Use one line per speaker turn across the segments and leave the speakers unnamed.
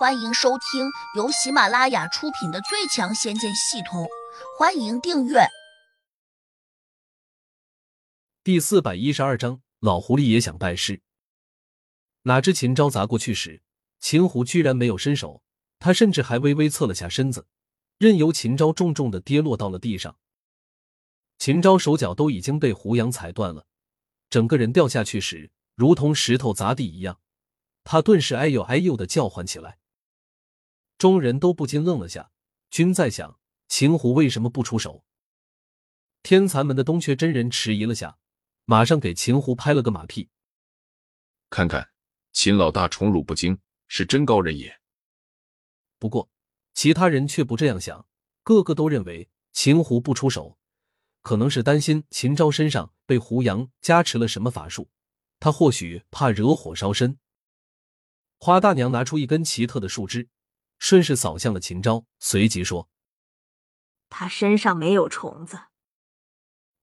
欢迎收听由喜马拉雅出品的《最强仙剑系统》，欢迎订阅。
第四百一十二章，老狐狸也想拜师。哪知秦昭砸过去时，秦胡居然没有伸手，他甚至还微微侧了下身子，任由秦昭重重的跌落到了地上。秦昭手脚都已经被胡杨踩断了，整个人掉下去时，如同石头砸地一样，他顿时哎呦哎呦的叫唤起来。众人都不禁愣了下，均在想秦胡为什么不出手。天蚕门的东阙真人迟疑了下，马上给秦胡拍了个马屁：“
看看秦老大宠辱不惊，是真高人也。”
不过其他人却不这样想，个个都认为秦胡不出手，可能是担心秦昭身上被胡杨加持了什么法术，他或许怕惹火烧身。花大娘拿出一根奇特的树枝。顺势扫向了秦昭，随即说：“
他身上没有虫子。”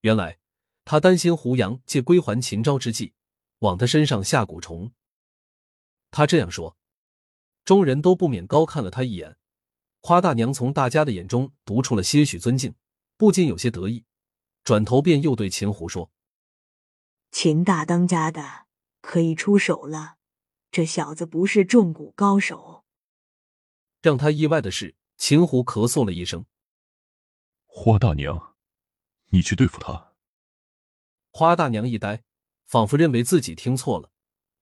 原来他担心胡杨借归还秦昭之际，往他身上下蛊虫。他这样说，众人都不免高看了他一眼。花大娘从大家的眼中读出了些许尊敬，不禁有些得意，转头便又对秦胡说：“
秦大当家的可以出手了，这小子不是中蛊高手。”
让他意外的是，秦虎咳嗽了一声。
花大娘，你去对付他。
花大娘一呆，仿佛认为自己听错了，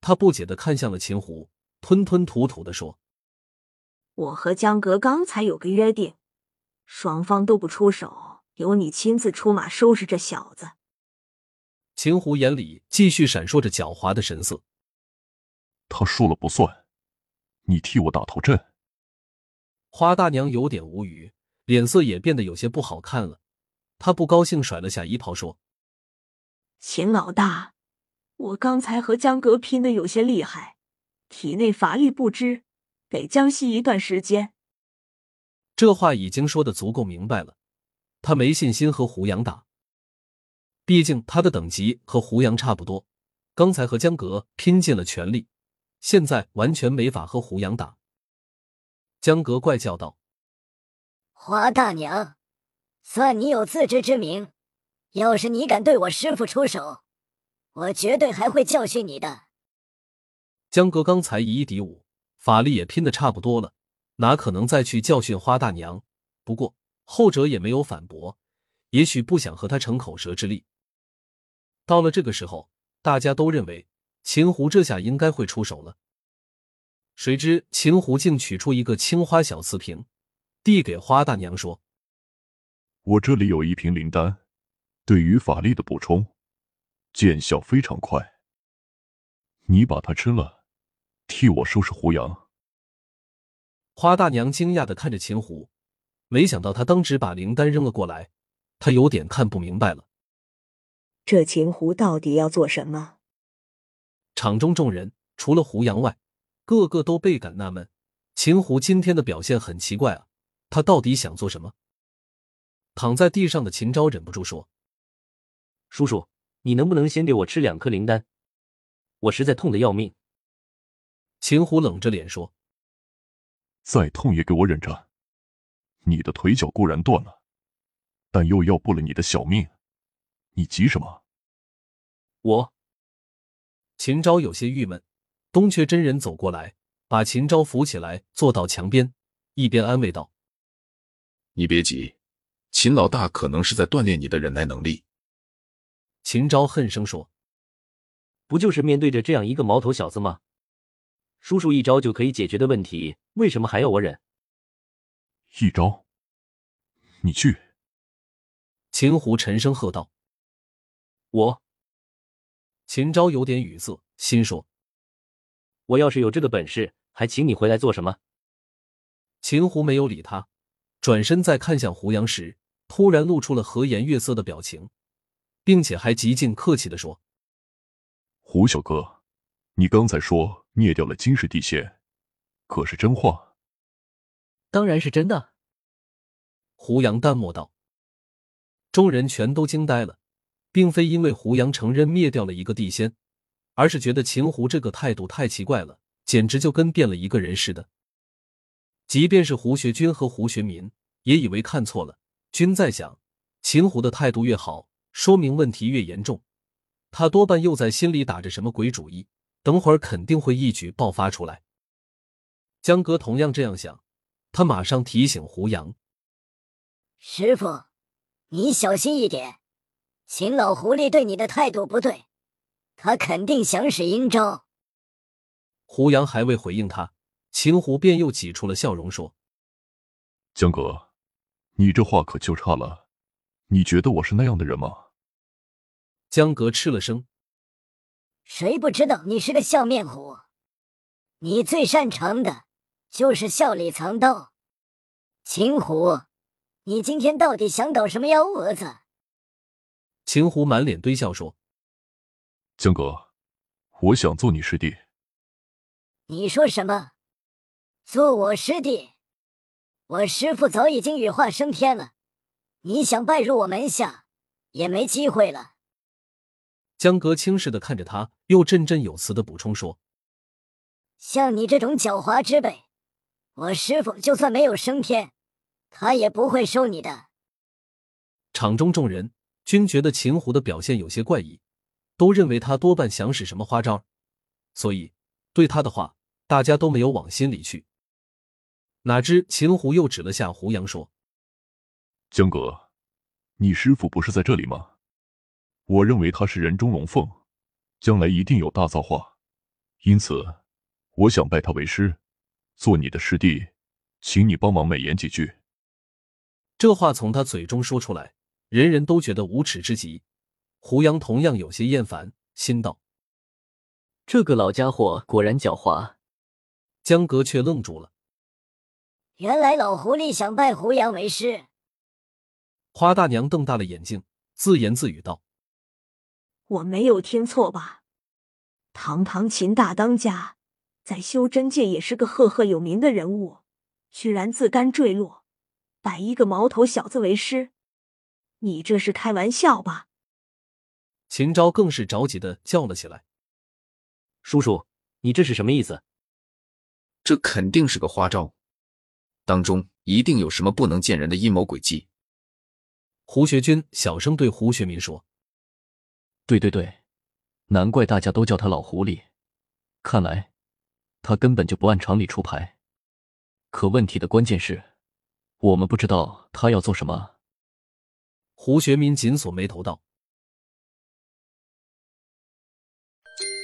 她不解的看向了秦虎，吞吞吐吐的说：“
我和江阁刚才有个约定，双方都不出手，由你亲自出马收拾这小子。”
秦虎眼里继续闪烁着狡猾的神色。
他输了不算，你替我打头阵。
花大娘有点无语，脸色也变得有些不好看了。她不高兴，甩了下衣袍，说：“
秦老大，我刚才和江格拼的有些厉害，体内乏力不支，得江息一段时间。”
这话已经说的足够明白了。他没信心和胡杨打，毕竟他的等级和胡杨差不多。刚才和江格拼尽了全力，现在完全没法和胡杨打。江格怪叫道：“
花大娘，算你有自知之明。要是你敢对我师父出手，我绝对还会教训你的。”
江格刚才以一敌五，法力也拼的差不多了，哪可能再去教训花大娘？不过后者也没有反驳，也许不想和他逞口舌之力。到了这个时候，大家都认为秦胡这下应该会出手了。谁知秦胡竟取出一个青花小瓷瓶，递给花大娘说：“
我这里有一瓶灵丹，对于法力的补充，见效非常快。你把它吃了，替我收拾胡杨。”
花大娘惊讶的看着秦胡，没想到他当时把灵丹扔了过来，他有点看不明白了。
这秦胡到底要做什么？
场中众人除了胡杨外。个个都倍感纳闷，秦胡今天的表现很奇怪啊，他到底想做什么？躺在地上的秦昭忍不住说：“
叔叔，你能不能先给我吃两颗灵丹？我实在痛的要命。”
秦胡冷着脸说：“
再痛也给我忍着，你的腿脚固然断了，但又要不了你的小命，你急什么？”
我，
秦昭有些郁闷。东阙真人走过来，把秦昭扶起来，坐到墙边，一边安慰道：“
你别急，秦老大可能是在锻炼你的忍耐能力。”
秦昭恨声说：“
不就是面对着这样一个毛头小子吗？叔叔一招就可以解决的问题，为什么还要我忍？”
一招，你去。”
秦胡沉声喝道。
我。
秦昭有点语塞，心说。
我要是有这个本事，还请你回来做什么？
秦胡没有理他，转身再看向胡杨时，突然露出了和颜悦色的表情，并且还极尽客气的说：“
胡小哥，你刚才说灭掉了金氏地仙，可是真话？”“
当然是真的。”
胡杨淡漠道。众人全都惊呆了，并非因为胡杨承认灭掉了一个地仙。而是觉得秦胡这个态度太奇怪了，简直就跟变了一个人似的。即便是胡学军和胡学民也以为看错了，均在想，秦胡的态度越好，说明问题越严重，他多半又在心里打着什么鬼主意，等会儿肯定会一举爆发出来。江哥同样这样想，他马上提醒胡杨：“
师傅，你小心一点，秦老狐狸对你的态度不对，他肯定想使阴招。”
胡杨还未回应他，秦胡便又挤出了笑容说：“
江哥，你这话可就差了，你觉得我是那样的人吗？”
江哥吃了声：“
谁不知道你是个笑面虎？你最擅长的。”就是笑里藏刀，秦虎，你今天到底想搞什么幺蛾子？
秦虎满脸堆笑说：“
江哥，我想做你师弟。”
你说什么？做我师弟？我师父早已经羽化升天了，你想拜入我门下，也没机会了。
江哥轻视的看着他，又振振有词的补充说：“
像你这种狡猾之辈。”我师父就算没有升天，他也不会收你的。
场中众人均觉得秦胡的表现有些怪异，都认为他多半想使什么花招，所以对他的话，大家都没有往心里去。哪知秦胡又指了下胡杨，说：“
江哥，你师傅不是在这里吗？我认为他是人中龙凤，将来一定有大造化，因此我想拜他为师。”做你的师弟，请你帮忙美言几句。
这话从他嘴中说出来，人人都觉得无耻之极。胡杨同样有些厌烦，心道：“
这个老家伙果然狡猾。”
江格却愣住了。
原来老狐狸想拜胡杨为师。
花大娘瞪大了眼睛，自言自语道：“
我没有听错吧？堂堂秦大当家。”在修真界也是个赫赫有名的人物，居然自甘坠落，拜一个毛头小子为师，你这是开玩笑吧？
秦昭更是着急的叫了起来：“
叔叔，你这是什么意思？
这肯定是个花招，当中一定有什么不能见人的阴谋诡计。”
胡学军小声对胡学民说：“
对对对，难怪大家都叫他老狐狸，看来……”他根本就不按常理出牌，可问题的关键是，我们不知道他要做什么。
胡学民紧锁眉头道：“